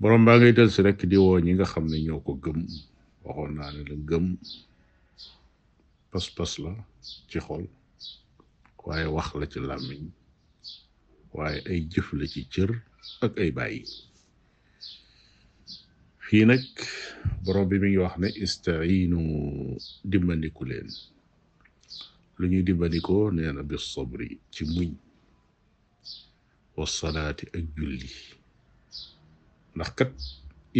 borom baa ngay del si rek di woo ñi nga xam ne ñoo ko gëm waxoon naa ne la gëm pas-pas la ci xol waaye wax la ci làmmiñ waaye ay jëf la ci cër ak ay bàyyi fii nag borom bi mi ngi wax ne istainu dimbandiku leen lu ñuy dimbandikoo nee na bi sabri ci muñ wa salaati ak julli ndax kat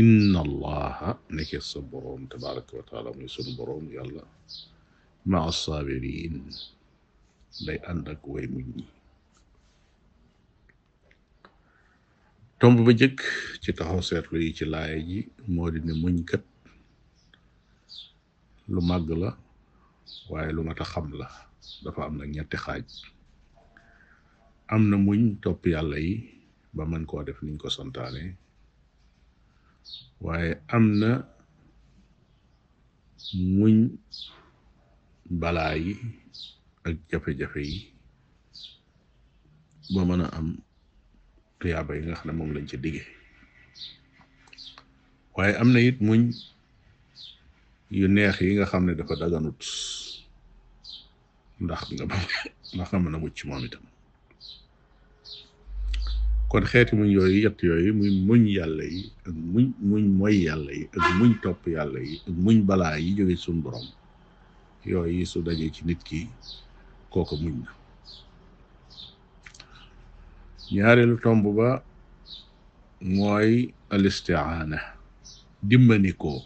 inna allaha nekkee sa boroom tabaraka wa taala muy sunu boroom yàlla maa saabiriin day ànd ak way muñ ñi tomb ba jëkk ci taxaw seetlu yi ci laaya ji moo di ne muñ kat lu màgg la waaye lu mat a xam la dafa am nag ñetti xaaj am na muñ topp yàlla yi ba mën koo def niñ ko santaane waaye am na muñ balaa yi ak jafe-jafe yi ba mën a am tuyaaba yi nga xam ne moom lañ ci digge waaye am na it muñ yu neex yi nga xam ne dafa daganut ndax nga ndax nga mën a mucc moom itam kon xeeti muñ yooyu yett yooyu muy muñ yàlla yi ak muñ muñ mooy yàlla yi ak muñ topp yàlla yi ak muñ balaa yi jóge suñ borom yooyu su dajee ci nit ki kooku muñ na ñaareelu tomb ba mooy alistiaana dimbandikoo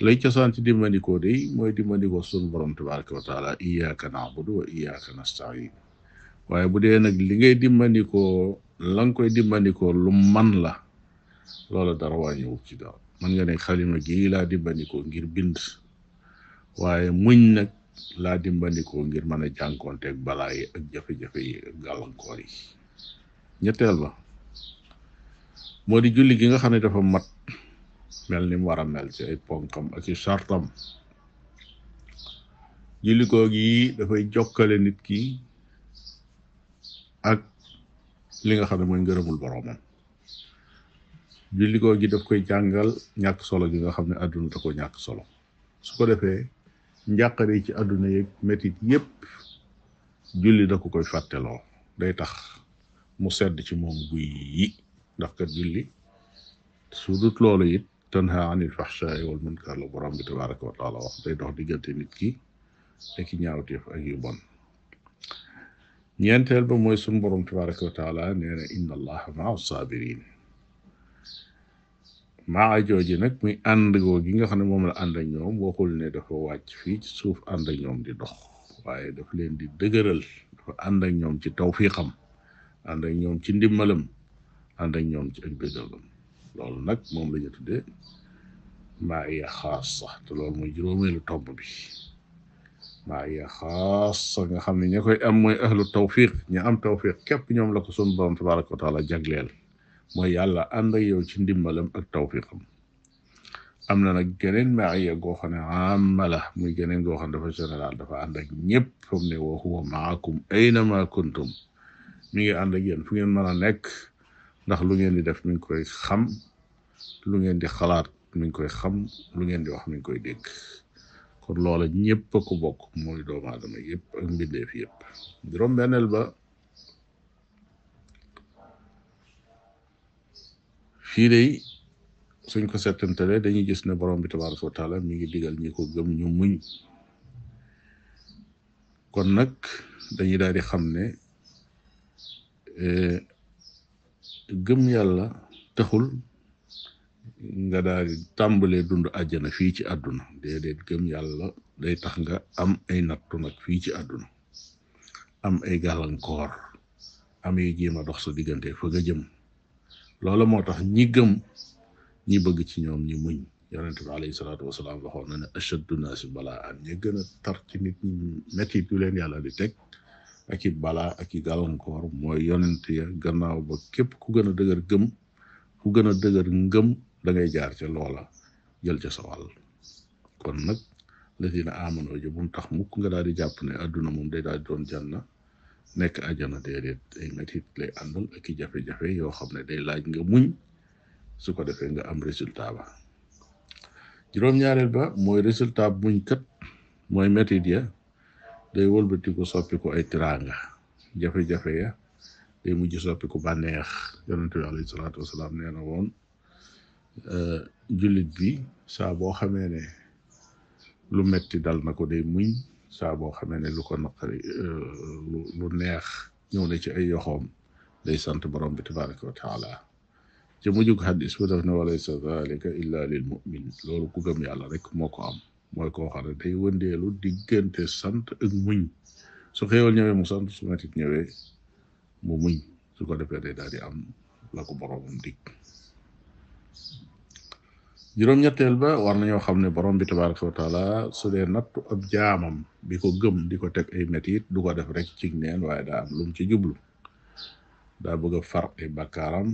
lay cosaan ci dimbandikoo day mooy dimbandikoo sunu borom tabaraka wa taala iyyaka na'budu wa iyyaka nasta'in waaye bu dee nag li ngay dimbandikoo la nga koy dimbandikoo lu man la loola dara wàññiwu ci dara man nga ne xalima gii laa dimbandikoo ngir bind waaye muñ nag laa dimbandikoo ngir mën a jànkoonteeg balaa yi ak jafe-jafe yi ak gàllankoor yi ñetteel ba moo di julli gi nga xam ne dafa mat mel ni mu war a mel ci ay ponkam ak i sartam julli googu yi dafay jokkale nit ki ak li nga xam ne mooy ngërëmul boroomam julli googu gi daf koy jàngal ñàkk solo gi nga xam ne àdduna da ko ñàkk solo su ko defee njàqare yi ci àdduna yeeg métit yépp julli da ko koy fàtteloo day tax mu sedd ci moom guy yi ndax kat julli su dut loolu it tanha anil fahshaai wal munkar la borom bi tabaraka wa taala wax day dox diggante nit ki ak ñaawteef ak yu bon ñeenteel ba mooy sun borom tabaraka wa taala nee na inna allaha maa sabirin maa jooju nag muy ànd goo gi nga xam ne moom la ànd ak ñoom waxul ne dafa wàcc fii ci suuf ànd ak ñoom di dox waaye daf leen di dëgëral dafa ànd ak ñoom ci tawfiixam ànd ak ñoom ci ndimbalam ànd ak ñoom ci ak dëgëralam loolu nag moom la ñu tuddee maa iya xaasa te loolu mooy juróomeelu tomb bi maa iya xaasa nga xam ne ña koy am mooy ahlu tawfiq ña am tawfiq képp ñoom la ko sun borom tabaraka wa taala jagleel mooy yàlla ànd ak yow ci ndimbalam ak tawfiqam am na nag geneen maaya goo xam ne amma la muy geneen goo xam ne dafa général dafa ànd ak ñëpp fam ne wa huwa maakum aynama kuntum mi ngi ànd ak yéen fu ngeen mën a nekk ndax lu ngeen di def mi ngi koy xam lu ngeen di xalaat mi ngi koy xam lu ngeen di wax mi ngi koy dégg kon loola ñëpp a ko bokk mooy doomu aadama yëpp ak mbindeef yëpp juróom benneel ba fii day suñ ko settantale dañuy gis ne borom bi tabaraka wa taala mi ngi digal ñi ko gëm ñu muñ kon nag dañuy daal di xam ne eh, gëm yàlla taxul nga daal di tàmbalee dund àjjana fii ci àdduna déedéet gëm yàlla day tax nga am ay nattu nag fii ci àdduna am ay gàllankoor am yu jéem a dox sa diggante fa nga jëm loola moo tax ñi gëm ñi bëgg ci ñoom ñi muñ yonente bi alayhi salaatu wasalaam waxoon na ne ashaddu naasi balaa an ñi gën a tar ci nit ñi mettit yu leen yàlla di teg ak i balaa ak i gàllankoor mooy yonent ya gannaaw ba képp ku gën a dëgër gëm ku gën a dëgër ngëm da ngay jaar ca loola jël ca sa wàll kon nag lazina amano jo bu mu tax mukk nga daal di jàpp ne adduna moom day daal di doon janna nekk ajana déedéet ay métit lay àndal ak i jafe-jafe yoo xam ne day laaj nga muñ su ko defee nga am résultat ba juróom-ñaareel ba mooy résultat muñ kat mooy métit ya day wëlbatiku soppiku ay tiraanga jafe-jafe ya day mujj soppiku bànneex yonente bi alayhi salaatu wasalaam nee na woon euh, jullit bi saa boo xamee ne lu metti dal na ko day muñ saa boo xamee ne lu ko naqari euh, lu neex ñëw na ci ay yoxoom day sant borom bi tabaraka wa taala ci mujjug xadis bu def ne walaysa dalika illa lil mumin loolu ku gëm yàlla rek moo ko am mooy koo xam ne day wëndeelu diggante sant ak muñ su xéewal ñëwee mu sant su metit ñëwee mu muñ su ko defee day daal di am la ko boroomam dig juróom-ñetteel ba war nañoo xam ne borom bi tabaraka wa taala su dee nattu ab jaamam bi ko gëm di ko teg ay metit du ko def rek cig neen waaye daa am lu ci jublu daa bëgg a far ay bakkaaram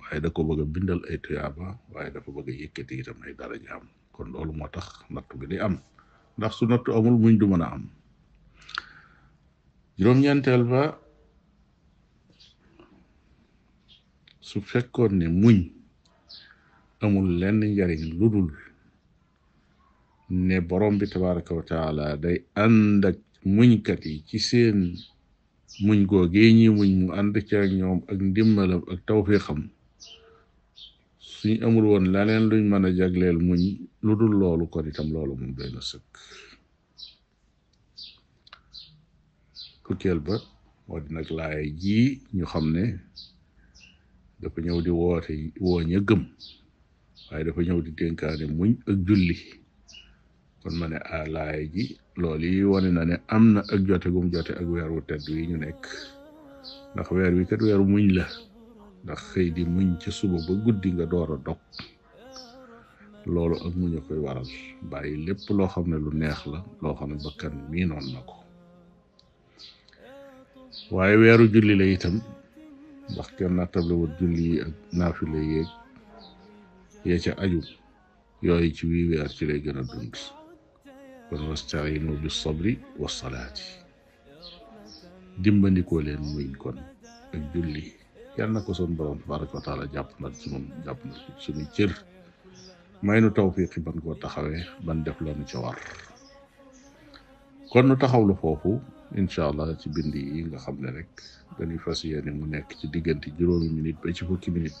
waaye da ko bëgg a bindal ay tuyaaba waaye dafa bëgg a yëkkati itam ay darajaam kon loolu moo tax nattu bi di am ndax su nattu amul muñ du mën a am juróom-ñeenteel ba su fekkoon ne muñ amul lenn njariñ lu dul ne borom bi tabaraka wa taala day ànd ak muñkat yi ci seen muñ googee ñi muñ mu ànd ca ñoom ak ndimbalam ak tawfiqam suñ amul woon leneen luñ mën a jagleel muñ lu dul loolu kon itam loolu moom doy na sëkk fukkeel ba moo di nag laaya ji ñu xam ne dafa ñëw di woote woo ña gëm waaye dafa ñëw di dénkaane muñ ak julli kon ma ne a ah, laaya ji loolu yi wane na ne am na ak jote gum jote ak weer wu tedd wi ñu nekk ndax weer wi kat weeru muñ la ndax xëy di muñ ci suba ba guddi nga door a dog loolu ak muñ a koy waral bàyyi lépp loo xam ne lu neex la loo xam ne bakkan mii noon na ko waaye weeru julli la itam ndax kenn nattable wut julli yi ak naafile yeeg ya ca aju yooyu ci wii weer ci lay gën a dund kon wastainu bi sabri wa salaati dimbandikoo leen muñ kon ak julli yal na ko sun borom tabaraka wa taala jàpp na ci moom jàpp na ci suñuy cër may nu tawfiqi ban koo taxawee ban def la nu ca war kon nu taxawlu foofu incha allah ci bind yi nga xam ne rek dañuy fas yéene mu nekk ci diggante juróomi minute ba ci fukki minute